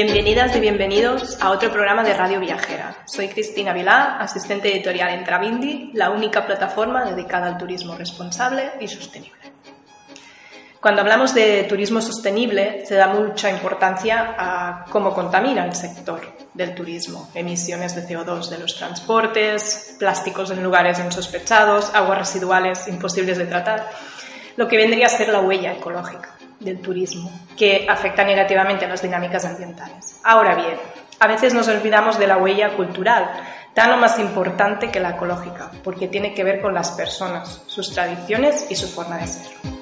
Bienvenidas y bienvenidos a otro programa de Radio Viajera. Soy Cristina Vilá, asistente editorial en Travindi, la única plataforma dedicada al turismo responsable y sostenible. Cuando hablamos de turismo sostenible, se da mucha importancia a cómo contamina el sector del turismo. Emisiones de CO2 de los transportes, plásticos en lugares insospechados, aguas residuales imposibles de tratar, lo que vendría a ser la huella ecológica del turismo, que afecta negativamente a las dinámicas ambientales. Ahora bien, a veces nos olvidamos de la huella cultural, tan o más importante que la ecológica, porque tiene que ver con las personas, sus tradiciones y su forma de ser.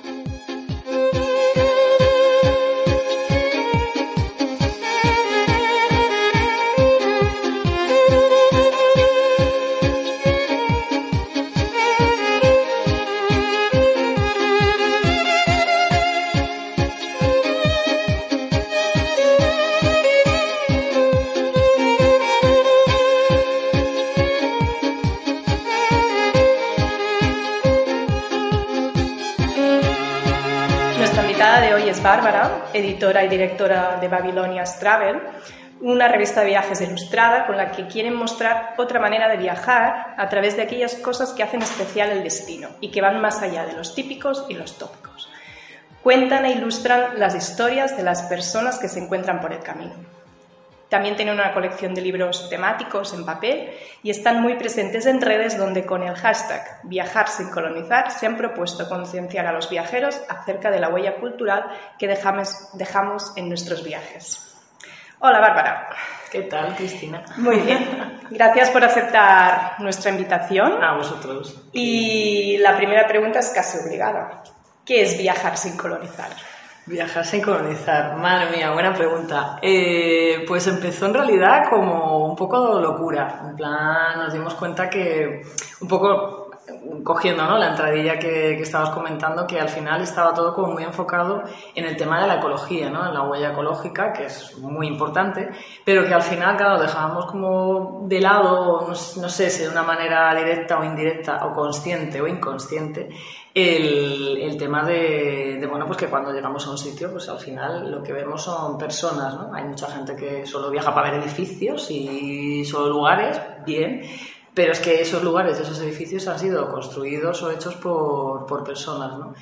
Bárbara, editora y directora de Babylonia's Travel, una revista de viajes ilustrada con la que quieren mostrar otra manera de viajar a través de aquellas cosas que hacen especial el destino y que van más allá de los típicos y los tópicos. Cuentan e ilustran las historias de las personas que se encuentran por el camino. También tienen una colección de libros temáticos en papel y están muy presentes en redes donde con el hashtag Viajar sin colonizar se han propuesto concienciar a los viajeros acerca de la huella cultural que dejamos, dejamos en nuestros viajes. Hola Bárbara. ¿Qué tal, Cristina? Muy bien. Gracias por aceptar nuestra invitación. A vosotros. Y la primera pregunta es casi obligada. ¿Qué es viajar sin colonizar? Viajar sin colonizar, madre mía, buena pregunta. Eh, pues empezó en realidad como un poco locura. En plan, nos dimos cuenta que un poco cogiendo ¿no? la entradilla que, que estabas comentando, que al final estaba todo como muy enfocado en el tema de la ecología, ¿no? en la huella ecológica, que es muy importante, pero que al final, claro, dejábamos como de lado, no, no sé si de una manera directa o indirecta, o consciente o inconsciente, el, el tema de, de, bueno, pues que cuando llegamos a un sitio, pues al final lo que vemos son personas, ¿no? Hay mucha gente que solo viaja para ver edificios y solo lugares, bien, pero es que esos lugares, esos edificios han sido construidos o hechos por, por personas, ¿no?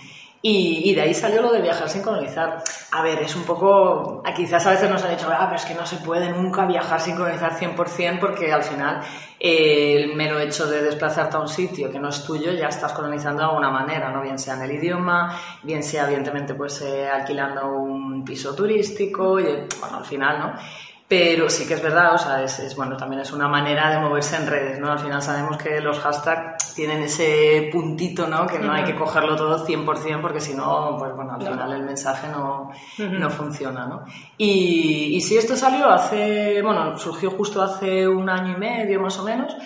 Y, y, de ahí salió lo de viajar sin colonizar. A ver, es un poco... Quizás a veces nos han dicho, ah, pero es que no se puede nunca viajar sin colonizar 100% porque al final eh, el mero hecho de desplazarte a un sitio que no es tuyo ya estás colonizando de alguna manera, ¿no? Bien sea en el idioma, bien sea evidentemente pues eh, alquilando un piso turístico y, bueno, al final, ¿no? Pero sí que es verdad, o sea, es, bueno, también es una manera de moverse en redes, ¿no? Al final sabemos que los hashtags tienen ese puntito, ¿no? Que no hay que cogerlo todo 100% porque si no, pues bueno, al final el mensaje no, no funciona, ¿no? Y, y sí, esto salió hace, bueno, surgió justo hace un año y medio más o menos,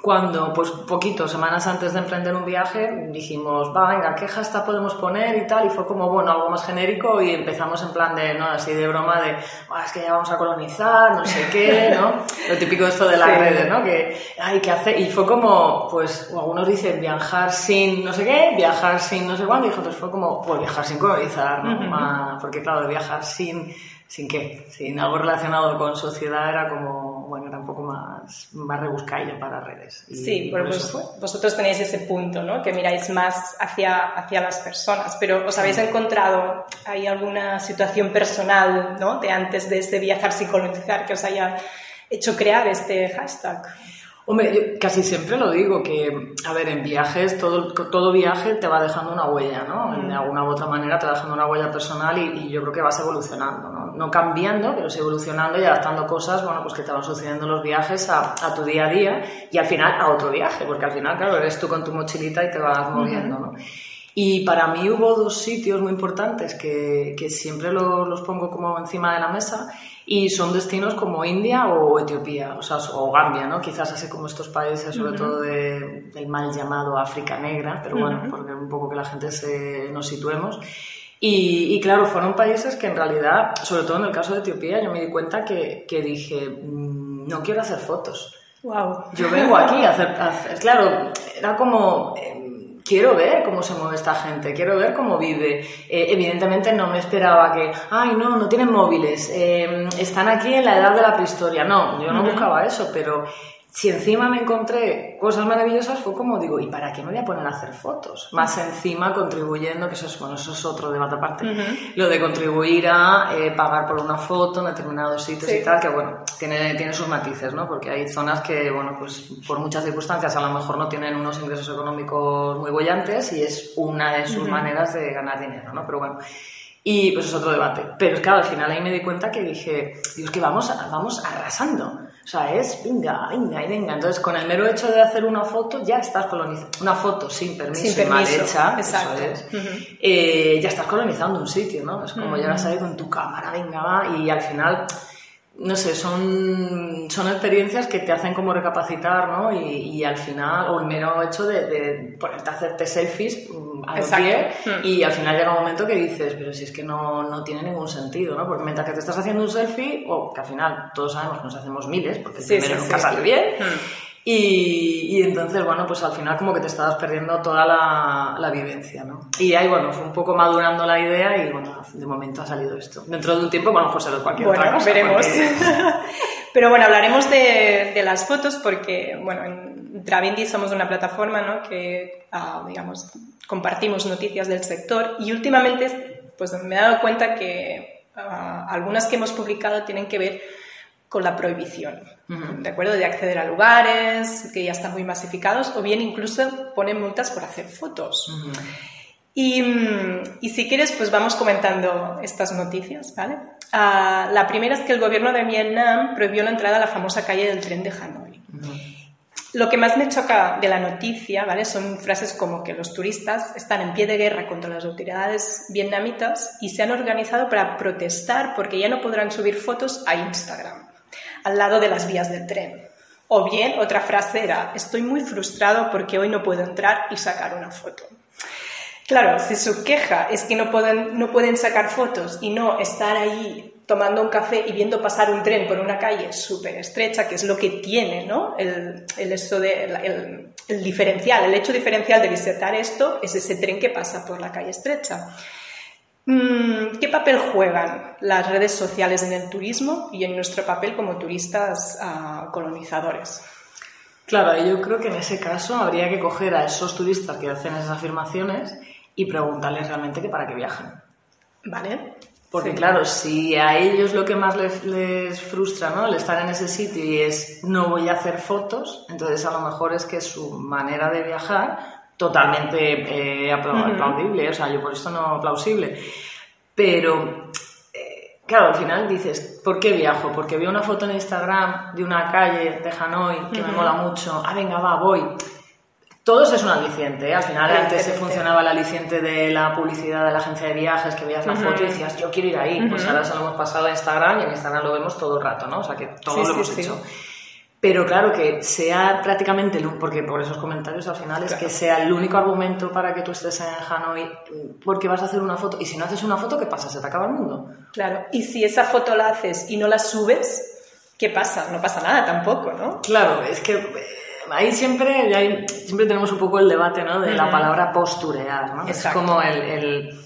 cuando, pues poquito, semanas antes de emprender un viaje, dijimos, va, venga, ¿qué hashtag podemos poner y tal? Y fue como, bueno, algo más genérico y empezamos en plan de, ¿no? Así de broma de, es que ya vamos a colonizar, no sé qué, ¿no? Lo típico esto de las sí. redes, ¿no? Que, hay que hacer, y fue como, pues, algunos dicen viajar sin no sé qué, viajar sin no sé cuándo, y otros fue como, pues viajar sin colonizar, ¿no? Uh -huh. Porque claro, de viajar sin sin qué, sin algo relacionado con sociedad era como, bueno, era un poco más, más rebuscadillo para redes. Y sí, pues vosotros tenéis ese punto, ¿no? Que miráis más hacia, hacia las personas, pero ¿os habéis encontrado, hay alguna situación personal, ¿no? De antes de este viajar sin colonizar que os haya hecho crear este hashtag? Hombre, yo casi siempre lo digo, que, a ver, en viajes, todo, todo viaje te va dejando una huella, ¿no? De alguna u otra manera te va dejando una huella personal y, y, yo creo que vas evolucionando, ¿no? No cambiando, pero sí evolucionando y adaptando cosas, bueno, pues que te van sucediendo en los viajes a, a, tu día a día y al final a otro viaje, porque al final, claro, eres tú con tu mochilita y te vas moviendo, ¿no? Y para mí hubo dos sitios muy importantes que, que siempre los, los pongo como encima de la mesa y son destinos como India o Etiopía, o sea, o Gambia, ¿no? Quizás así como estos países, sobre uh -huh. todo de, del mal llamado África Negra, pero bueno, uh -huh. porque un poco que la gente se, nos situemos. Y, y, claro, fueron países que en realidad, sobre todo en el caso de Etiopía, yo me di cuenta que, que dije, mmm, no quiero hacer fotos. Wow. Yo vengo aquí a hacer, a hacer claro, era como... Eh, quiero ver cómo se mueve esta gente, quiero ver cómo vive. Eh, evidentemente no me esperaba que, ay, no, no tienen móviles, eh, están aquí en la edad de la prehistoria. No, yo no buscaba eso, pero si encima me encontré cosas maravillosas, fue como digo, ¿y para qué me voy a poner a hacer fotos? Más encima contribuyendo, que eso es, bueno, eso es otro debate aparte, lo de contribuir a eh, pagar por una foto en determinados sitios y tal, que bueno, tiene, tiene sus matices, ¿no? Porque hay zonas que, bueno, pues por muchas circunstancias a lo mejor no tienen unos ingresos económicos muy bollantes y es una de sus maneras de ganar dinero, ¿no? Pero bueno. Y pues es otro debate. Pero es claro, al final ahí me di cuenta que dije, Dios, que vamos, vamos arrasando. O sea, es venga, venga y venga. Entonces, con el mero hecho de hacer una foto, ya estás colonizando. Una foto sin permiso, sin mal hecha, Exacto. eso es, eh, ya estás colonizando un sitio, ¿no? Es como llegas ahí con tu cámara, venga, va, y al final no sé, son, son experiencias que te hacen como recapacitar, ¿no? Y, al final, o el mero hecho de, ponerte a hacerte selfies mm, a pie hmm. y al final llega un momento que dices, pero si es que no, no, tiene ningún sentido, ¿no? Porque mientras que te estás haciendo un selfie, o que al final todos sabemos que nos hacemos miles, porque el primero nunca sale bien, hmm. Y, entonces, bueno, pues al final como que te estabas perdiendo toda la, vivencia, ¿no? Y ahí, bueno, fue un poco madurando la idea y, bueno, de momento ha salido esto. Dentro de un tiempo, bueno, pues será cualquier bueno, otra cosa. veremos. Pero bueno, hablaremos de, de, las fotos porque, bueno, en Travindi somos una plataforma, ¿no? Que, ah, digamos, compartimos noticias del sector y últimamente, pues me he dado cuenta que ah, algunas que hemos publicado tienen que ver con la prohibición, ¿de acuerdo? De acceder a lugares que ya están muy masificados o bien incluso ponen multas por hacer fotos. y, si quieres, pues vamos comentando estas noticias, ¿vale? Ah, la primera es que el gobierno de Vietnam prohibió la entrada a la famosa calle del tren de Hanoi. Lo que más me choca de la noticia, ¿vale? Son frases como que los turistas están en pie de guerra contra las autoridades vietnamitas y se han organizado para protestar porque ya no podrán subir fotos a Instagram al lado de las vías del tren. O bien, otra frase era, estoy muy frustrado porque hoy no puedo entrar y sacar una foto. Claro, si su queja es que no pueden, no pueden sacar fotos y no estar ahí tomando un café y viendo pasar un tren por una calle súper estrecha, que es lo que tiene ¿no? el, el, de, el diferencial, el hecho diferencial de visitar esto es ese tren que pasa por la calle estrecha. Mm, ¿Qué papel juegan las redes sociales en el turismo y en nuestro papel como turistas ah, colonizadores? Claro, yo creo que en ese caso habría que coger a esos turistas que hacen esas afirmaciones y preguntarles realmente que para qué viajan. ¿Vale? Porque claro, si a ellos lo que más les, les, frustra, ¿no? El estar en ese sitio y es no voy a hacer fotos, entonces a lo mejor es que su manera de viajar totalmente eh, aplaudible, o sea, yo por esto no plausible. Pero, eh, claro, al final dices, ¿por qué viajo? Porque veo una foto en Instagram de una calle de Hanoi que me mola mucho, ah, venga, va, voy. Todo eso es un aliciente, ¿eh? al final antes se funcionaba el aliciente de la publicidad de la agencia de viajes, que veías la foto y decías, yo quiero ir ahí, pues ahora se lo hemos pasado a Instagram y en Instagram lo vemos todo el rato, ¿no? O sea que todo lo hemos hecho. Pero claro, que sea prácticamente, porque por esos comentarios al final es que sea el único argumento para que tú estés en Hanoi porque vas a hacer una foto. Y si no haces una foto, ¿qué pasa? ¿Se te acaba el mundo? Claro, y si esa foto la haces y no la subes, ¿qué pasa? No pasa nada tampoco, ¿no? Claro, es que eh, ahí siempre, siempre tenemos un poco el debate ¿no? de la palabra posturear, ¿no? Es como el, el,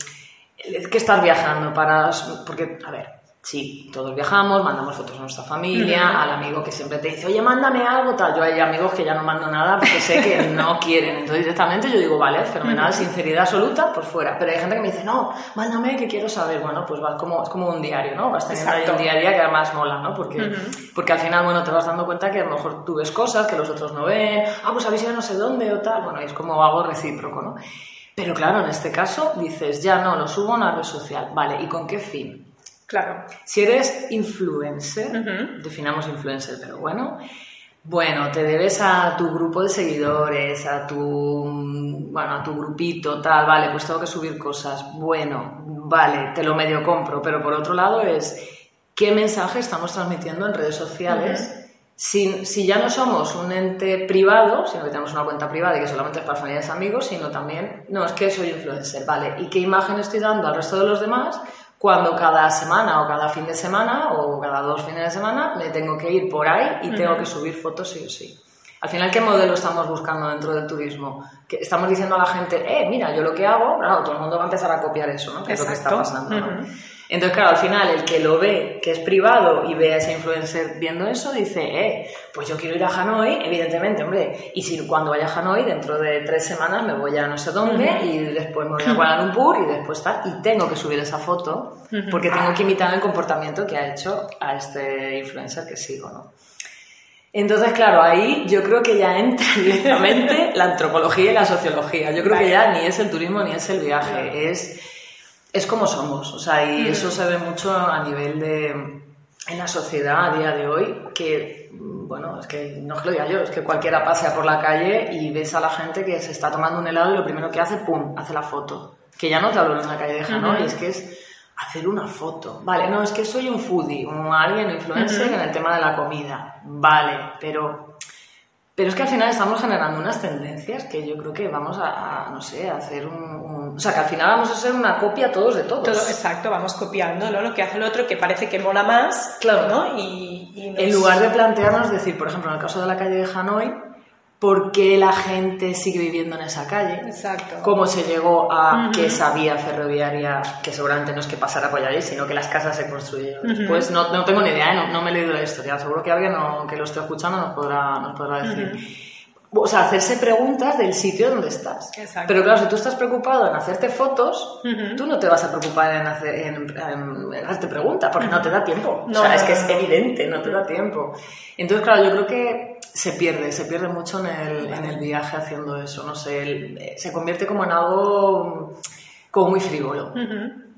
el, que estar viajando para... Porque, a ver, Sí, todos viajamos, mandamos fotos a nuestra familia, al amigo que siempre te dice, oye, mándame algo, tal. Yo hay amigos que ya no mando nada porque sé que no quieren. Entonces directamente yo digo, vale, fenomenal, sinceridad absoluta, pues fuera. Pero hay gente que me dice, no, mándame que quiero saber. Bueno, pues va como, es como un diario, ¿no? Vas teniendo ahí un diario que además mola, ¿no? Porque, porque al final, bueno, te vas dando cuenta que a lo mejor tú ves cosas que los otros no ven, ah, pues habéis ido no sé dónde o tal. Bueno, es como algo recíproco, ¿no? Pero claro, en este caso dices, ya no, lo subo a una red social. Vale, ¿y con qué fin? Claro. Si eres influencer, definamos influencer, pero bueno, bueno, te debes a tu grupo de seguidores, a tu, bueno, a tu grupito, tal, vale, pues tengo que subir cosas. Bueno, vale, te lo medio compro, pero por otro lado es qué mensaje estamos transmitiendo en redes sociales. Si, si, ya no somos un ente privado, sino que tenemos una cuenta privada y que solamente es para familiares y amigos, sino también, no, es que soy influencer, ¿vale? ¿Y qué imagen estoy dando al resto de los demás? Cuando cada semana o cada fin de semana o cada dos fines de semana me tengo que ir por ahí y tengo que subir fotos sí o sí. Al final, ¿qué modelo estamos buscando dentro del turismo? Que estamos diciendo a la gente, eh, mira, yo lo que hago, claro, todo el mundo va a empezar a copiar eso, ¿no? Que es lo que está pasando, ¿no? Entonces, claro, al final, el que lo ve, que es privado, y ve a ese influencer viendo eso, dice, eh, pues yo quiero ir a Hanoi, evidentemente, hombre, y si cuando vaya a Hanoi, dentro de tres semanas me voy a no sé dónde, y después me voy a Kuala Lumpur, y después tal, y tengo que subir esa foto, porque tengo que imitar el comportamiento que ha hecho a este influencer que sigo, ¿no? Entonces, claro, ahí yo creo que ya entra directamente la antropología y la sociología. Yo creo que ya ni es el turismo ni es el viaje, es es como somos, o sea, y eso se ve mucho a nivel de en la sociedad a día de hoy, que, bueno, es que no es que lo diga yo, es que cualquiera pasea por la calle y ves a la gente que se está tomando un helado y lo primero que hace, ¡pum!, hace la foto. Que ya no te hablo en la calle de Hanoi, es que es hacer una foto. Vale, no, es que soy un foodie, un alguien, influencer en el tema de la comida. Vale, pero pero es que al final estamos generando unas tendencias que yo creo que vamos a, no sé, a hacer un, O sea, que al final vamos a ser una copia todos de todos. Todo, exacto, vamos copiando ¿no? lo que hace el otro, que parece que mola más. Claro. ¿no? Y, En lugar de plantearnos, decir, por ejemplo, en el caso de la calle de Hanoi, por qué la gente sigue viviendo en esa calle, Exacto. cómo se llegó a que esa vía ferroviaria, que seguramente no es que pasara por allí, sino que las casas se construyeron. Pues no, no, tengo ni idea, ¿eh? no, me he leído la historia, seguro que alguien que lo esté escuchando nos podrá, nos podrá decir. O sea, hacerse preguntas del sitio donde estás. Exacto. Pero claro, si tú estás preocupado en hacerte fotos, tú no te vas a preocupar en, hacer, en, hacerte preguntas, porque no te da tiempo. No, o sea, es que es evidente, no te da tiempo. Entonces, claro, yo creo que se pierde, se pierde mucho en el, en el viaje haciendo eso, no sé, se convierte como en algo como muy frívolo.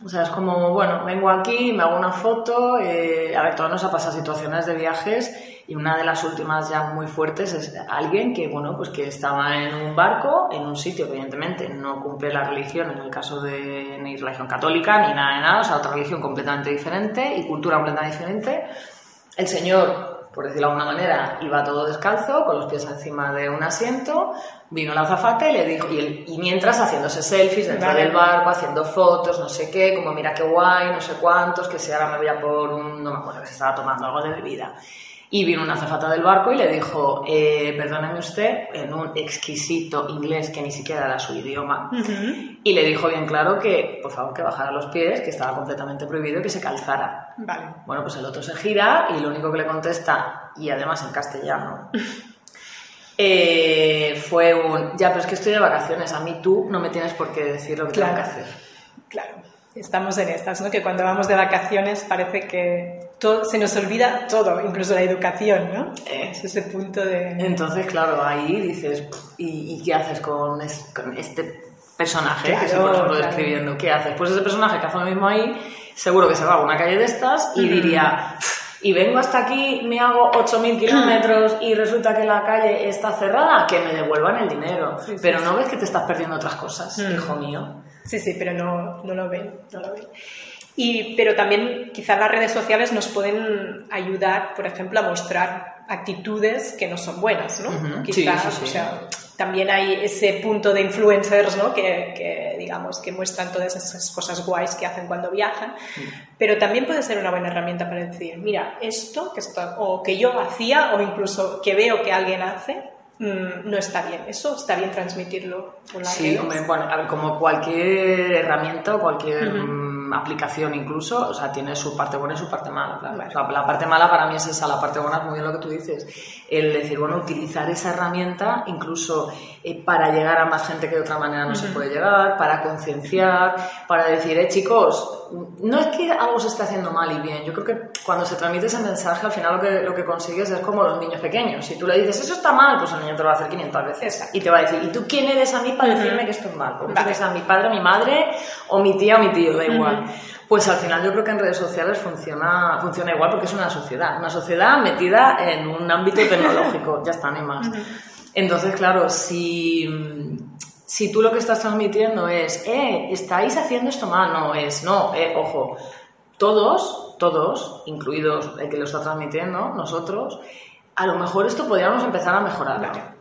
O sea, es como, bueno, vengo aquí, me hago una foto, eh, a ver, todos nos ha pasado situaciones de viajes y una de las últimas ya muy fuertes es alguien que, bueno, pues que estaba en un barco, en un sitio que evidentemente no cumple la religión, en el caso de ni religión católica, ni nada de nada, o sea, otra religión completamente diferente y cultura completamente diferente. El señor por decirlo de alguna manera, iba todo descalzo, con los pies encima de un asiento, vino la azafata y le dijo, y, y mientras haciéndose selfies dentro del barco, haciendo fotos, no sé qué, como mira qué guay, no sé cuántos, que si ahora me voy a por un, no me acuerdo, que se estaba tomando algo de bebida. Y vino una azafata del barco y le dijo, eh, perdóneme usted, en un exquisito inglés que ni siquiera era su idioma. Y le dijo bien claro que, por favor, que bajara los pies, que estaba completamente prohibido y que se calzara. Vale. Bueno, pues el otro se gira y lo único que le contesta, y además en castellano, eh, fue un, ya, pero es que estoy de vacaciones, a mí tú no me tienes por qué decir lo que tengo que hacer. Claro estamos en estas, ¿no? Que cuando vamos de vacaciones parece que todo, se nos olvida todo, incluso la educación, ¿no? Es ese punto de... Entonces, claro, ahí dices, ¿y, qué haces con, este personaje que estoy, por ejemplo, describiendo? ¿Qué haces? Pues ese personaje que hace lo mismo ahí, seguro que se va a una calle de estas y diría... Y vengo hasta aquí, me hago 8.000 kilómetros y resulta que la calle está cerrada, que me devuelvan el dinero. Pero no ves que te estás perdiendo otras cosas, hijo mío. Sí, sí, pero no, no lo ven, no lo ven. Y, pero también quizás las redes sociales nos pueden ayudar, por ejemplo, a mostrar actitudes que no son buenas, ¿no? Quizás, o sea, también hay ese punto de influencers, ¿no? Que, que, digamos, que muestran todas esas cosas guays que hacen cuando viajan, pero también puede ser una buena herramienta para decir, mira, esto que está, o que yo hacía, o incluso que veo que alguien hace, Mm, no está bien. Eso está bien transmitirlo por la Sí, bueno, como cualquier herramienta cualquier mm, aplicación incluso, o sea, tiene su parte buena y su parte mala. la parte mala para mí es esa, la parte buena es muy bien lo que tú dices. El decir, bueno, utilizar esa herramienta incluso eh, para llegar a más gente que de otra manera no se puede llegar, para concienciar, para decir, eh, chicos, no es que algo se esté haciendo mal y bien. Yo creo que cuando se transmite ese mensaje, al final lo que, lo que consigues es como los niños pequeños. Si tú le dices, eso está mal, pues el niño te lo va a hacer 500 veces. Y te va a decir, ¿y tú quién eres a mí para decirme que esto es mal? Porque vale. a mi padre, mi madre, o mi tía o mi tío, da igual. Pues al final yo creo que en redes sociales funciona, funciona igual porque es una sociedad. Una sociedad metida en un ámbito tecnológico. ya está, ni más. Entonces, claro, si si tú lo que estás transmitiendo es, eh, estáis haciendo esto mal, no es, no, eh, ojo, todos, todos, incluidos el que lo está transmitiendo, nosotros, a lo mejor esto podríamos empezar a mejorar.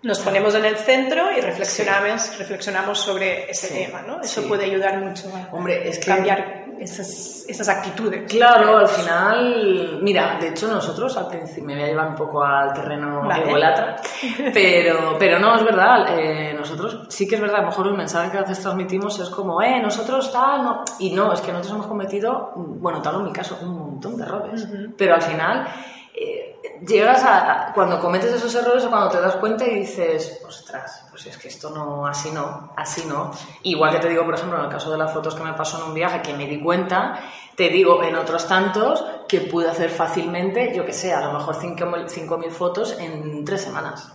Nos ponemos en el centro y reflexionamos, reflexionamos sobre ese tema, ¿no? Eso puede ayudar mucho a Hombre, es cambiar esas, esas actitudes. Claro, al final, mira, de hecho nosotros al principio me voy a llevar un poco al terreno Vale. ególatra, pero, pero no, es verdad, eh, nosotros sí que es verdad, a lo mejor el mensaje que a veces transmitimos es como, eh, nosotros tal, no, y no, es que nosotros hemos cometido, bueno, tal en mi caso, un montón de errores, pero al final eh, llegas a, cuando cometes esos errores o cuando te das cuenta y dices, ostras, pues es que esto no, así no, así no. Igual que te digo, por ejemplo, en el caso de las fotos que me pasó en un viaje que me di cuenta, te digo en otros tantos que pude hacer fácilmente, yo que sé, a lo mejor 5.000 fotos en tres semanas.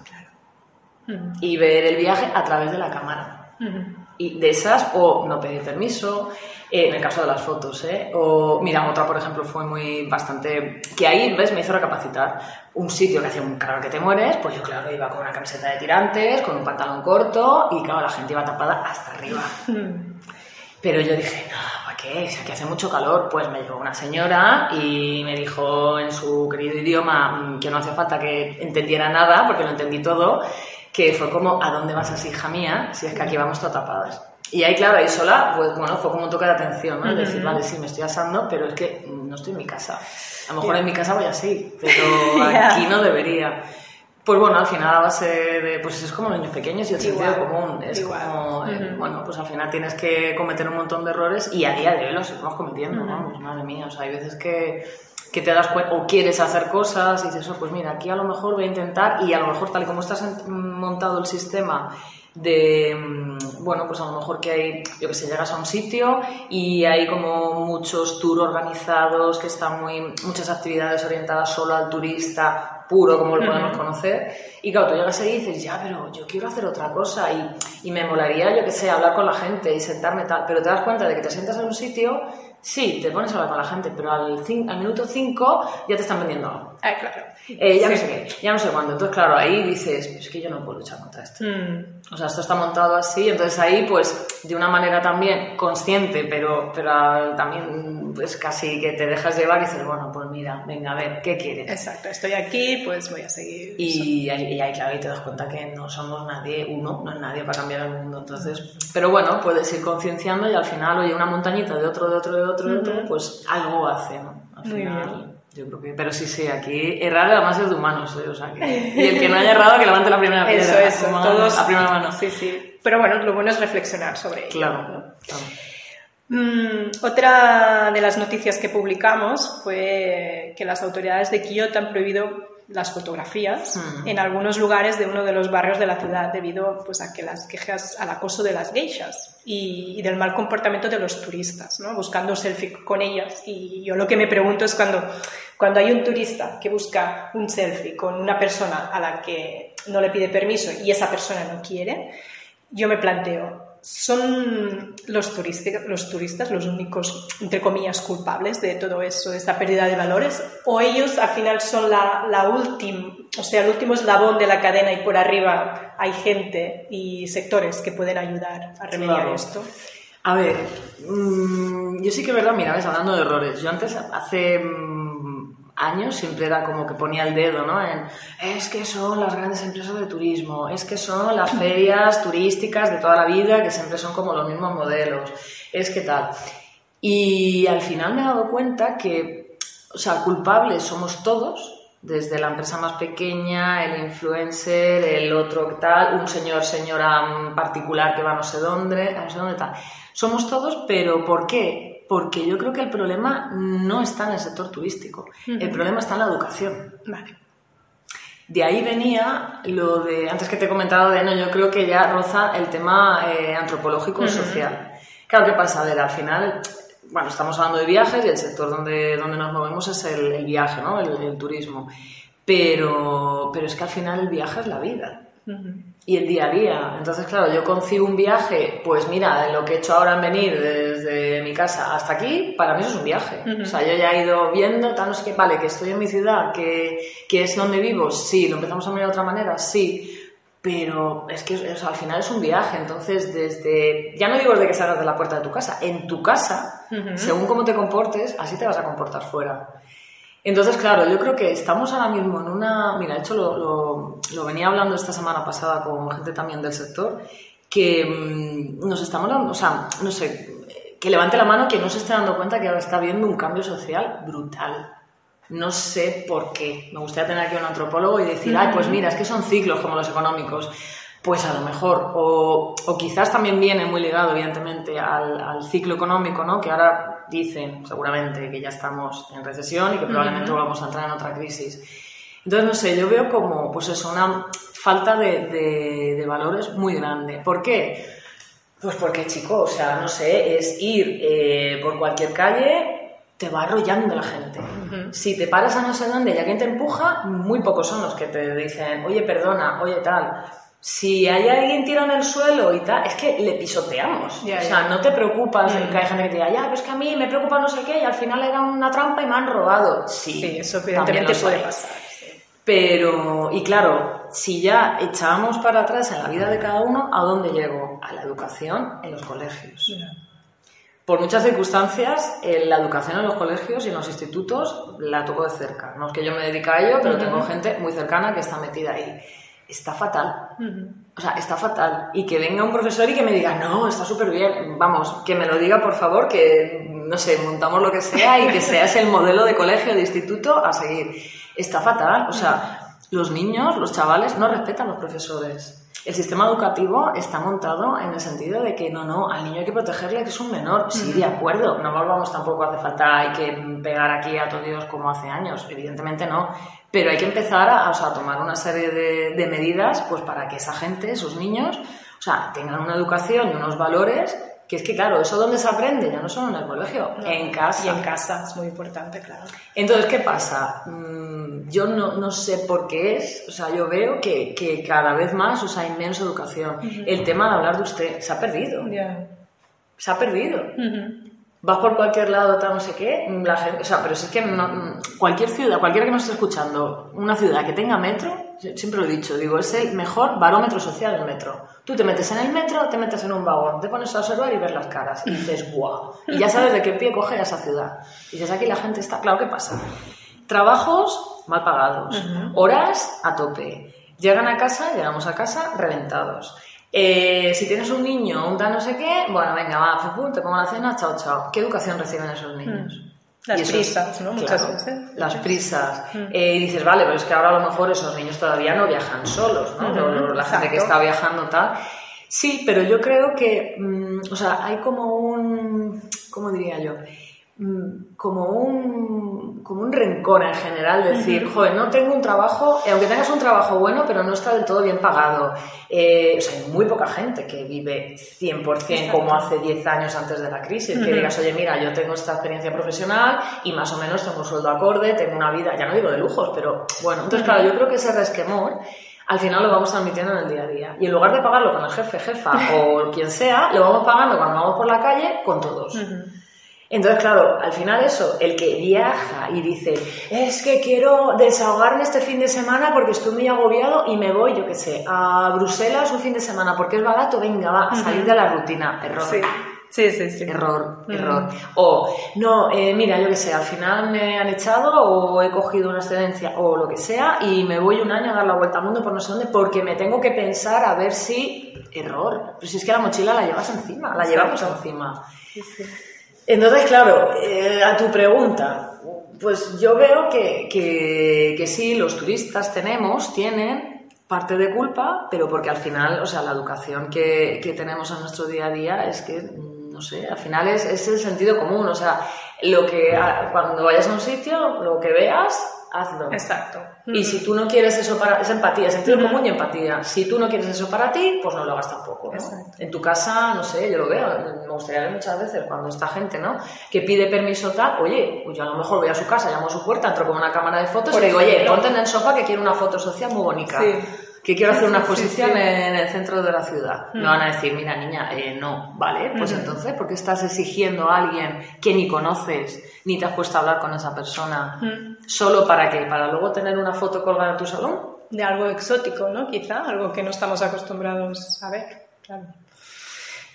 Ujú. Y ver el viaje a través de la cámara. Ujú. Y de esas, o no pedir permiso, eh, en el caso de las fotos, ¿eh? O, mira, otra, por ejemplo, fue muy bastante... Que ahí, ¿ves? Me hizo recapacitar. Un sitio que hacía un calor que te mueres, pues yo, claro, iba con una camiseta de tirantes, con un pantalón corto, y claro, la gente iba tapada hasta arriba. Pero yo dije, no, ¿para qué? Si aquí hace mucho calor, pues me llegó una señora y me dijo en su querido idioma mm, que no hacía falta que entendiera nada, porque lo entendí todo, que fue como, ¿a dónde vas así, hija mía? Si es que aquí vamos todas tapadas. Y ahí, claro, ahí sola, pues bueno, fue como un toque de atención, ¿no? Es decir, vale, sí, me estoy asando, pero es que no estoy en mi casa. A lo mejor en mi casa voy así, pero aquí no debería. Pues bueno, al final a base de, pues es como niños pequeños y el Igual, sentido común. Es igual. como, Ujú. bueno, pues al final tienes que cometer un montón de errores y a día de hoy los estamos cometiendo, Ujú. vamos, madre mía. O sea, hay veces que, que te das cuenta o quieres hacer cosas y dices, oh, pues mira, aquí a lo mejor voy a intentar y a lo mejor tal y como estás montado el sistema de, mm, bueno, pues a lo mejor que hay, yo que sé, llegas a un sitio y hay como muchos tours organizados, que están muy, muchas actividades orientadas solo al turista puro, como lo podemos conocer, y claro, tú llegas ahí y dices, ya, pero yo quiero hacer otra cosa y, y me molaría, yo que sé, hablar con la gente y sentarme tal, pero te das cuenta de que te sientas en un sitio, sí, te pones a hablar con la gente, pero al, al minuto 5 ya te están vendiendo algo. Ah, claro. Eh, ya no sé qué, ya no sé cuándo. Entonces, claro, ahí dices, "Pues es que yo no puedo luchar contra esto. Mm. O sea, esto está montado así, entonces ahí, pues, de una manera también consciente, pero, pero también, pues, casi que te dejas llevar y dices, bueno, pues mira, venga, a ver, ¿qué quieres? Exacto, estoy aquí, pues voy a seguir. Y ahí, y ahí, claro, ahí te das cuenta que no somos nadie, uno, no es nadie para cambiar el mundo. Entonces, pero bueno, puedes ir concienciando y al final, oye, una montañita de otro, de otro, de otro, de otro, pues algo hace, ¿no? Al Muy final, bien. yo creo que. Pero sí, sí, aquí errar además es de humanos, ¿eh? O sea, que. Y el que no haya errado, que levante la primera piedra. Eso, eso, todos. A primera mano. Sí, sí. Pero bueno, lo bueno es reflexionar sobre ello. Claro, ¿no? claro. Mm, otra de las noticias que publicamos fue que las autoridades de Kioto han prohibido las fotografías Mm. en algunos lugares de uno de los barrios de la ciudad debido pues, a que las quejas al acoso de las geishas y, y del mal comportamiento de los turistas, ¿no? buscando selfie con ellas. Y yo lo que me pregunto es cuando, cuando hay un turista que busca un selfie con una persona a la que no le pide permiso y esa persona no quiere, yo me planteo, ¿son los, turistas los turistas los únicos, entre comillas, culpables de todo eso, de esta pérdida de valores? ¿O ellos al final son la, la última, o sea, el último eslabón de la cadena y por arriba hay gente y sectores que pueden ayudar a remediar Claro. esto? A ver, mm, yo sí que es verdad, mira, ves, hablando de errores, yo antes, hace mm, años, siempre era como que ponía el dedo, ¿no? En, es que son las grandes empresas de turismo, es que son las ferias turísticas de toda la vida, que siempre son como los mismos modelos, es que tal. Y al final me he dado cuenta que, o sea, culpables somos todos, desde la empresa más pequeña, el influencer, el otro tal, un señor, señora mm, particular que va no sé dónde, no sé dónde tal. Somos todos, pero ¿por qué? Porque yo creo que el problema no está en el sector turístico, el problema está en la educación. Vale. De ahí venía lo de, antes que te he comentado de, no, yo creo que ya roza el tema eh, antropológico y social. Claro, ¿qué pasa? A ver, al final, bueno, estamos hablando de viajes y el sector donde, donde nos movemos es el, el viaje, ¿no? El, el turismo. Pero, pero es que al final el viaje es la vida Ujú. Y el día a día. Entonces, claro, yo concibo un viaje, pues mira, lo que he hecho ahora en venir desde mi casa hasta aquí, para mí eso es un viaje. Ujú. O sea, yo ya he ido viendo, tal, no sé qué, vale, que estoy en mi ciudad, que, que es donde vivo, sí, lo empezamos a mirar de otra manera, sí. Pero es que o sea, al final es un viaje, entonces desde, ya no digo desde que salgas de la puerta de tu casa, en tu casa, según cómo te comportes, así te vas a comportar fuera. Entonces, claro, yo creo que estamos ahora mismo en una... Mira, de hecho lo, lo- lo venía hablando esta semana pasada con gente también del sector, que mm, nos estamos dando, o sea, no sé, que levante la mano quien no se esté dando cuenta que ahora está habiendo un cambio social brutal. No sé por qué. Me gustaría tener aquí un antropólogo y decir, ay, pues mira, es que son ciclos como los económicos. Pues a lo mejor, o, o quizás también viene muy ligado, evidentemente, al, al, ciclo económico, ¿no? Que ahora dicen, seguramente, que ya estamos en recesión y que probablemente vamos a entrar en otra crisis. Entonces, no sé, yo veo como, pues eso, una falta de, de, de valores muy grande. ¿Por qué? Pues porque, chico, o sea, no sé, es ir eh, por cualquier calle, te va arrollando la gente. Uh -huh. Si te paras a no sé dónde y a quien te empuja, muy pocos son los que te dicen, oye, perdona, oye, tal. Si hay alguien tirado en el suelo y tal, es que le pisoteamos. Ya, o sea, ya. no te preocupas, mm. que hay gente que te diga, ya, pues que a mí me preocupa no sé qué y al final era una trampa y me han robado. Sí, sí eso evidentemente puede pasar. Pero, y claro, si ya echábamos para atrás en la vida de cada uno, ¿a dónde llego? A la educación en los colegios. Yeah. Por muchas circunstancias, la educación en los colegios y en los institutos la toco de cerca. No es que yo me dedique a ello, pero uh -huh. tengo gente muy cercana que está metida ahí. Está fatal. Uh -huh. O sea, está fatal. Y que venga un profesor y que me diga, no, está súper bien. Vamos, que me lo diga, por favor, que, no sé, montamos lo que sea y que seas el modelo de colegio, de instituto a seguir está fatal. O sea, los niños, los chavales no respetan a los profesores. El sistema educativo está montado en el sentido de que no, no, al niño hay que protegerle que es un menor. Sí, de acuerdo, no volvamos tampoco, hace falta, hay que pegar aquí a todos Dios como hace años, evidentemente no. Pero hay que empezar a, o sea, a tomar una serie de, de medidas pues para que esa gente, esos niños, o sea, tengan una educación y unos valores que es que, claro, ¿eso dónde se aprende? Ya no solo en el colegio, no. en casa. Y en casa, es muy importante, claro. Entonces, ¿qué pasa? Mm, yo no, no, sé por qué es, o sea, yo veo que, que cada vez más o sea, hay menos educación. Uh -huh. El tema de hablar de usted se ha perdido. Yeah. Se ha perdido. Uh -huh. Vas por cualquier lado, tal, no sé qué, la gente, o sea, pero si es que no, cualquier ciudad, cualquiera que nos esté escuchando, una ciudad que tenga metro, siempre lo he dicho, digo, es el mejor barómetro social del metro. Tú te metes en el metro, te metes en un vagón, te pones a observar y ver las caras y dices, guau, y ya sabes de qué pie coger a esa ciudad. Y dices, aquí la gente está, claro, ¿qué pasa? Trabajos mal pagados, horas a tope. Llegan a casa, llegamos a casa reventados. Eh, si tienes un niño, un tal no sé qué, bueno, venga, va, pum, te pongo la cena, chao, chao. ¿Qué educación reciben esos niños? Mm. Las prisas, ¿no? Muchas claro, veces. Las prisas. Mm. Eh, y dices, vale, pero es que ahora a lo mejor esos niños todavía no viajan solos, ¿no? -huh, la gente que está viajando tal. Sí, pero yo creo que, mmm, o sea, hay como un, ¿cómo diría yo? Mm, como un, como un rencor en general, decir, joder, no tengo un trabajo, eh, aunque tengas un trabajo bueno, pero no está del todo bien pagado. Eh, o sea, hay muy poca gente que vive 100% Exacto. como hace 10 años antes de la crisis, uh -huh. que digas, oye, mira, yo tengo esta experiencia profesional y más o menos tengo un sueldo acorde, tengo una vida, ya no digo de lujos, pero bueno, entonces, claro, yo creo que ese resquemor al final lo vamos transmitiendo en el día a día. Y en lugar de pagarlo con el jefe, jefa o quien sea, lo vamos pagando cuando vamos por la calle con todos. Uh -huh. Entonces, claro, al final eso, el que viaja y dice, es que quiero desahogarme este fin de semana porque estoy muy agobiado y me voy, yo qué sé, a Bruselas un fin de semana porque es barato, venga, va, a salir de la rutina. Error. Sí. Sí, sí, sí. Error, error. O, no, eh, mira, yo qué sé, al final me han echado o he cogido una excedencia o lo que sea y me voy un año a dar la vuelta al mundo por no sé dónde porque me tengo que pensar a ver si... Error. Pero si es que la mochila la llevas encima, la llevamos encima. Sí, sí. Entonces, claro, eh, a tu pregunta, pues yo veo que, que, que, sí, los turistas tenemos, tienen parte de culpa, pero porque al final, o sea, la educación que, que tenemos en nuestro día a día es que, no sé, al final es, es el sentido común, o sea, lo que cuando vayas a un sitio, lo que veas, hazlo. Exacto. Y si tú no quieres eso para... Es empatía, sentido común y empatía. Si tú no quieres eso para ti, pues no lo hagas tampoco, ¿no? En tu casa, no sé, yo lo veo, me gustaría ver muchas veces cuando esta gente, ¿no? Que pide permiso tal, oye, pues yo a lo mejor voy a su casa, llamo a su puerta, entro con una cámara de fotos Por y digo, oye, ponte en el sofá que quiero una foto social muy bonita. Sí que quiero hacer una exposición sí, sí, sí. en el centro de la ciudad. Mm. Me van a decir, mira niña, eh, no, vale, pues mm. entonces, ¿por qué estás exigiendo a alguien que ni conoces, ni te has puesto a hablar con esa persona, mm. Solo para qué? ¿Para luego tener una foto colgada en tu salón? De algo exótico, ¿no? Quizá, algo que no estamos acostumbrados a ver, claro.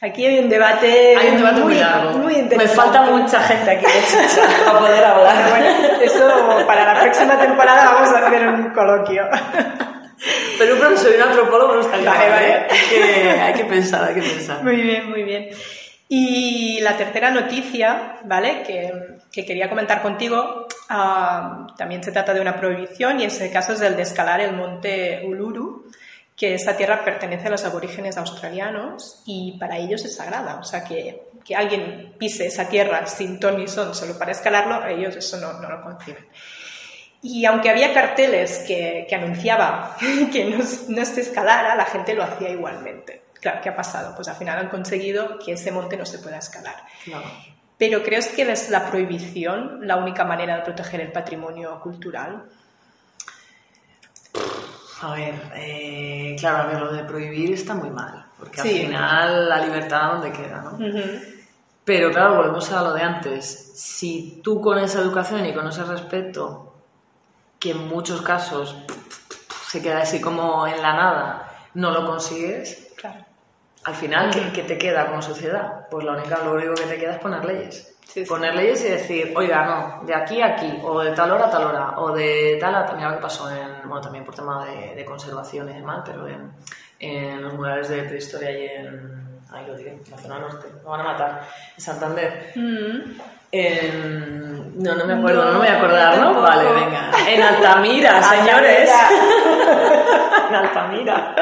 Aquí hay un debate, hay un debate muy, muy largo. Muy Me falta mucha gente aquí de chicha para poder hablar. Bueno, eso para la próxima temporada vamos a hacer un coloquio. Pero un profesor y un antropólogo no está vale, vale. Hay, que, hay que pensar, hay que pensar. Muy bien, muy bien. Y la tercera noticia, ¿vale? Que, que quería comentar contigo, ah, también se trata de una prohibición y ese caso es el de escalar el monte Uluru, que esa tierra pertenece a los aborígenes australianos y para ellos es sagrada. O sea, que, que alguien pise esa tierra sin ton ni son solo para escalarlo, ellos eso no, no lo conciben. Y aunque había carteles que, que anunciaba que no, no se escalara, la gente lo hacía igualmente. Claro, ¿qué ha pasado? Pues al final han conseguido que ese monte no se pueda escalar. Claro. Pero ¿crees que es la prohibición la única manera de proteger el patrimonio cultural? A ver, eh, claro, a ver, lo de prohibir está muy mal, porque Sí. al final la libertad dónde queda, ¿no? Pero claro, volvemos a lo de antes. Si tú con esa educación y con ese respeto, que en muchos casos se queda así como en la nada, no lo consigues. Al final, ¿qué, qué te queda como sociedad? Pues lo único que te queda es poner leyes. Sí, sí. Poner leyes y decir, oiga, no, de aquí a aquí, o de tal hora a tal hora, o de tal a tal. Mira lo que pasó en, bueno, también por tema de, de conservación y demás, pero en, en los murales de prehistoria y en, ahí lo diré, en la zona norte, me van a matar, en Santander. Mm. En- no, no me acuerdo, no, No, me voy a acordar, ¿no? Vale, venga. En Altamira, señores. en Altamira.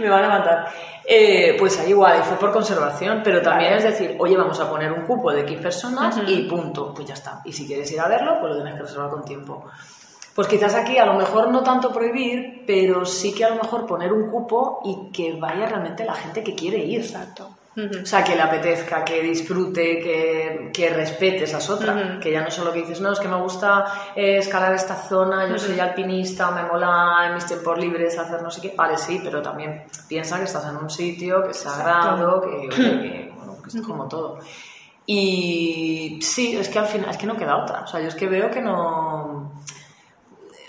me van a matar. Eh, pues ahí igual, y fue por conservación, pero también Vale. es decir, oye, vamos a poner un cupo de X personas y punto, pues ya está. Y si quieres ir a verlo, pues lo tienes que reservar con tiempo. Pues quizás aquí a lo mejor no tanto prohibir, pero sí que a lo mejor poner un cupo y que vaya realmente la gente que quiere ir. Exacto. O sea, que le apetezca, que disfrute, que, que respete, esa es otra. Que ya no solo que dices, no, es que me gusta eh, escalar esta zona, yo soy alpinista, me mola en mis tiempos libres hacer no sé qué. Vale, sí, pero también piensa que estás en un sitio, que es sagrado, que, que, bueno, que es como todo. Y sí, es que al final, es que no queda otra. O sea, yo es que veo que no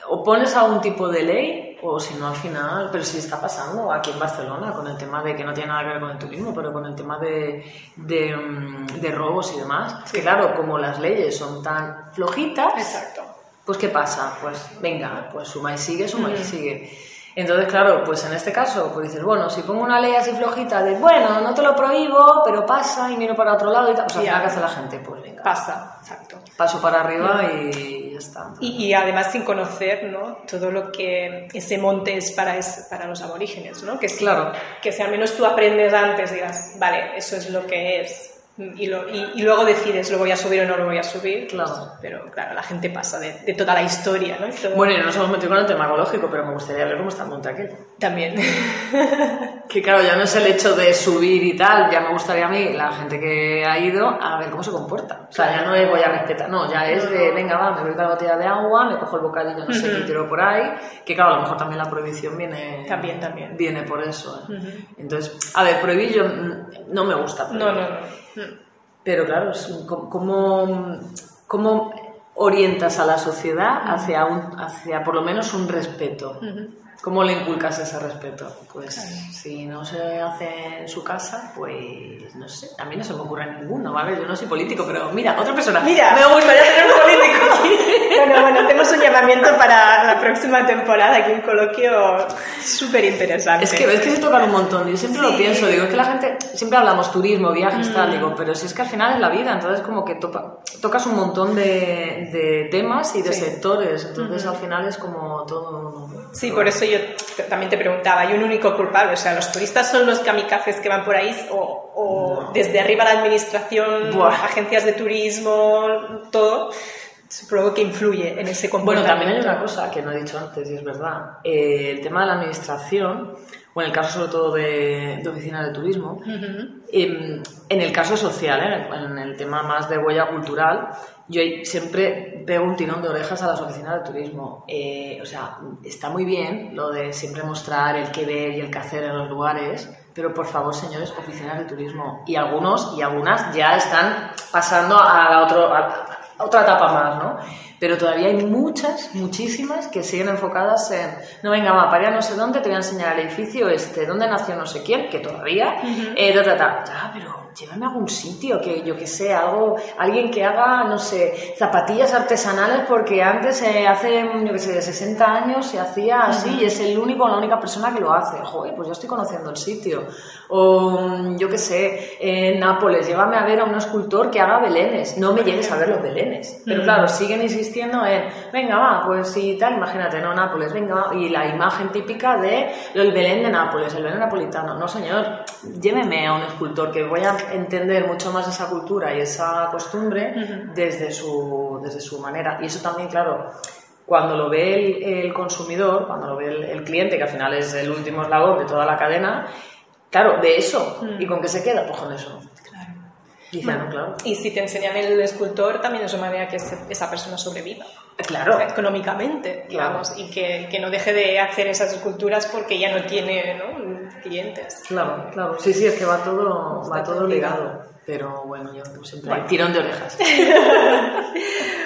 o pones a un tipo de ley o si no al final, pero sí está pasando aquí en Barcelona con el tema de que no tiene nada que ver con el turismo, pero con el tema de, de, mm, de robos y demás. Que claro, como las leyes son tan flojitas, Exacto. pues ¿qué pasa? Pues venga, pues suma y sigue, suma y sigue. Entonces, claro, pues en este caso, pues dices, bueno, si pongo una ley así flojita de, bueno, no te lo prohíbo, pero pasa y miro para otro lado y tal, al Ya. final, ¿qué hace la gente? Pues venga, Pasa, exacto. paso para arriba y ya está. Y, y además sin conocer ¿no? todo lo que ese monte es para, es- para los aborígenes, ¿no? Que, si, Claro. que si al menos tú aprendes antes, digas, vale, eso es lo que es, y, lo- y- y luego decides, lo voy a subir o no lo voy a subir. Claro. Pero claro, la gente pasa de, de toda la historia, ¿no? Y todo- Bueno, y no nos hemos metido con el tema ecológico, pero me gustaría ver cómo está el monte aquel. También. Que claro, ya no es el hecho de subir y tal, ya me gustaría a mí, la gente que ha ido, a ver cómo se comporta. O sea, ya no es voy a respetar, no, ya es de, venga, va, me voy con la botella de agua, me cojo el bocadillo, no sé qué, y tiro por ahí. Que claro, a lo mejor también la prohibición viene... También, también. Viene por eso. ¿eh? Entonces, a ver, prohibir yo no me gusta. No, prohibir. no, no. Mm. Pero claro, es un- ¿cómo- ¿cómo, cómo orientas a la sociedad hacia, un, hacia por lo menos un respeto? ¿Cómo le inculcas ese respeto? Pues si no se hace en su casa, pues no sé, a mí no se me ocurre ninguno, ¿vale? Yo no soy político, pero mira, otra persona. Mira. me gustaría tener un político. Bueno, bueno, hacemos un llamamiento para la próxima temporada, aquí un coloquio súper interesante. Es que ves que se tocan un montón. Yo siempre lo pienso. Digo, es que la gente, siempre hablamos turismo, viajes, tal. Digo, pero si es que al final es la vida. Entonces, como que topa- tocas un montón de, de temas y de Sí. sectores. Entonces, al final es como todo. Sí, por eso yo también te preguntaba, ¿hay un único culpable? O sea, ¿los turistas son los kamikazes que van por ahí o, o desde arriba la administración, Buah. agencias de turismo, todo? Supongo que influye en ese Bueno, comportamiento. también hay una cosa que no he dicho antes y es verdad. Eh, el tema de la administración, o en el caso sobre todo de, de oficinas de turismo, em, en el caso social, ¿eh? en el tema más de huella cultural, yo siempre pego un tirón de orejas a las oficinas de turismo. Eh, o sea, está muy bien lo de siempre mostrar el que ver y el que hacer en los lugares, pero por favor, señores, oficinas de turismo. Y algunos y algunas ya están pasando a, la otro, a- a otra etapa más, ¿no? Pero todavía hay muchas, muchísimas que siguen enfocadas en, no, venga, va, para no sé dónde, te voy a enseñar el edificio este, dónde nació no sé quién, que todavía, eh, ta, ta, ta. Ya, pero llévame a algún sitio, que yo que sé, algo, alguien que haga, no sé, zapatillas artesanales porque antes, eh, hace, yo que sé, 60 años se hacía así y es el único, la única persona que lo hace. Joder, pues yo estoy conociendo el sitio. O, mm, yo que sé, en Nápoles, llévame a ver a un escultor que haga belenes. No me llegues a ver los belenes. Pero claro, siguen insistiendo en, venga, va, pues si tal, imagínate, no, Nápoles, venga, va. Y la imagen típica de el Belén de Nápoles, el Belén napolitano. No, señor, lléveme a un escultor que voy a entender mucho más esa cultura y esa costumbre desde, su, desde su manera. Y eso también, claro, cuando lo ve el, consumidor, cuando lo ve el, cliente, que al final es el último eslabón de toda la cadena, claro, de eso. ¿Y con qué se queda? Pues con eso. Y si te enseñan el escultor, también es una manera que esa persona sobreviva. Claro. Económicamente, digamos, y que, que, no deje de hacer esas esculturas porque ya no tiene clientes. Claro, claro. Sí, sí, es que va todo, va todo ligado. Pero bueno, yo siempre tirón de orejas.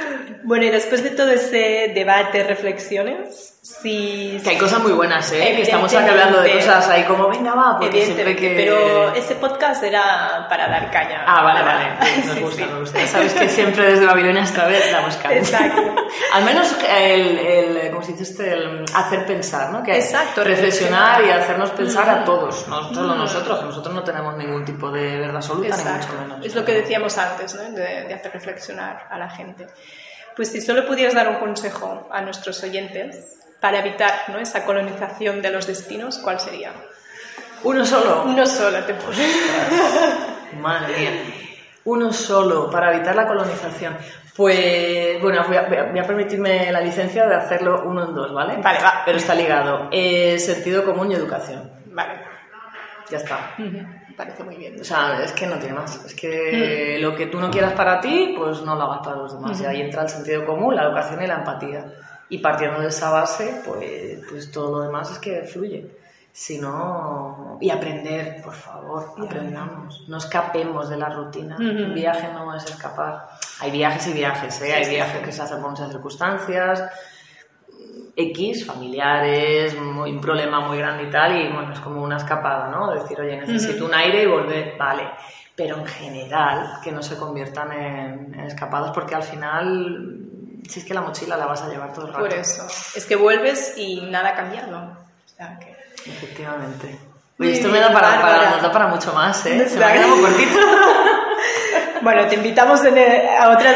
bueno, y después de todo ese debate, reflexiones, Sí, que hay cosas muy buenas, ¿eh? Que estamos aquí hablando de cosas ahí como, venga, va, porque siempre que... Pero ese podcast era para dar caña. Ah, vale, vale. Nos gusta, nos gusta. Sabes que siempre desde Babilonia esta vez damos caña. Exacto. Al menos el, el, como se dice este, el hacer pensar, ¿no? Que Exacto. Reflexionar, y hacernos pensar a todos, no solo mm. nosotros, que nosotros no tenemos ningún tipo de verdad absoluta, ni mucho menos. Es lo que decíamos antes, ¿no? De, de hacer reflexionar a la gente. Pues si solo pudieras dar un consejo a nuestros oyentes, para evitar ¿no? esa colonización de los destinos, ¿cuál sería? Uno solo. Uno solo, te Madre mía. Uno solo para evitar la colonización. Pues bueno, voy a, permitirme la licencia de hacerlo uno en dos, ¿vale? Vale, va. Pero está ligado. Eh, sentido común y educación. Vale. Ya está. Parece muy bien. O sea, es que no tiene más. Es que lo que tú no quieras para ti, pues no lo hagas para los demás. Y ahí entra el sentido común, la educación y la empatía. Y partiendo de esa base, pues, pues todo lo demás es que fluye. Si no, y aprender, por favor, aprendamos. No escapemos de la rutina. Un viaje no es escapar. Hay viajes y viajes, ¿eh? Hay viajes que se hacen por muchas circunstancias, X, familiares, un problema muy grande y tal, y bueno, es como una escapada, ¿no? Decir, oye, necesito un aire y volver, vale. Pero en general, que no se conviertan en, en escapados, porque al final si es que la mochila la vas a llevar todo el rato. Por eso. Es que vuelves y nada ha cambiado. Efectivamente. Oye, esto me da para, para, para mucho más, ¿eh? Se me ha quedado muy cortito. Bueno, te invitamos a otro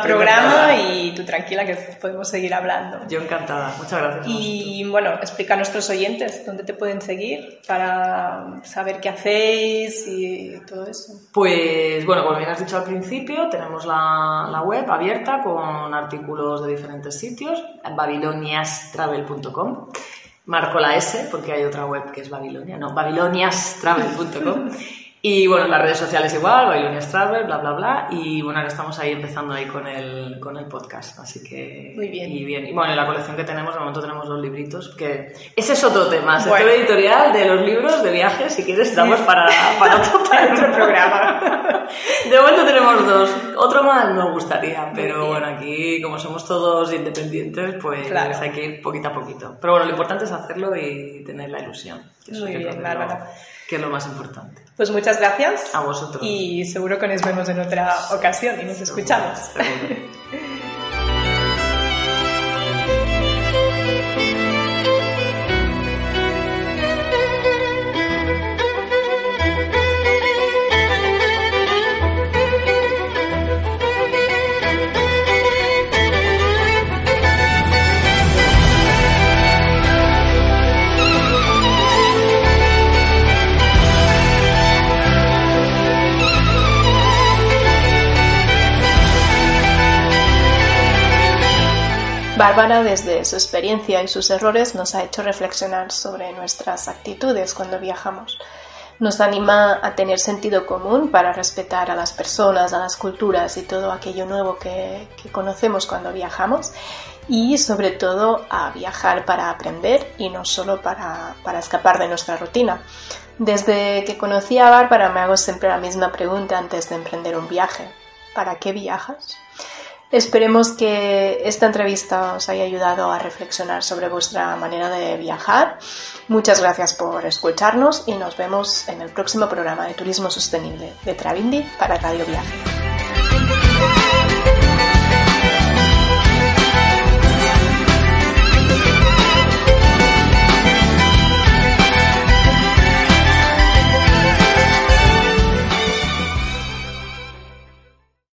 programa y tú tranquila que podemos seguir hablando. Yo encantada, muchas gracias. Y bueno, explica a nuestros oyentes dónde te pueden seguir para saber qué hacéis y todo eso. Pues bueno, como bien has dicho al principio, tenemos la, la web abierta con artículos de diferentes sitios, babiloniastravel.com. Marco la S porque hay otra web que es Babilonia, no, babiloniastravel.com. Y bueno, en las redes sociales igual, Babilonia Travel, bla, bla, bla. Y bueno, ahora estamos ahí empezando ahí con el, con el podcast. Así que. Muy bien. Y bien. Y bueno, en la colección que tenemos, de momento tenemos dos libritos. que Ese es otro tema. Sector editorial de los libros de viajes. Si quieres, estamos para, para, otro, programa. de momento tenemos dos. Otro más nos gustaría. Pero bueno, aquí, como somos todos independientes, pues hay que ir poquito a poquito. Pero bueno, lo importante es hacerlo y tener la ilusión. Muy bien, Bárbara que es lo más importante. Pues muchas gracias. A vosotros. Y seguro que nos vemos en otra ocasión y nos escuchamos. Bárbara, desde su experiencia y sus errores, nos ha hecho reflexionar sobre nuestras actitudes cuando viajamos. Nos anima a tener sentido común para respetar a las personas, a las culturas y todo aquello nuevo que, conocemos cuando viajamos y sobre todo a viajar para aprender y no solo para, para escapar de nuestra rutina. Desde que conocí a Bárbara me hago siempre la misma pregunta antes de emprender un viaje. ¿Para qué viajas? Esperemos que esta entrevista os haya ayudado a reflexionar sobre vuestra manera de viajar. Muchas gracias por escucharnos y nos vemos en el próximo programa de Turismo Sostenible de Travindi para Radio Viaje.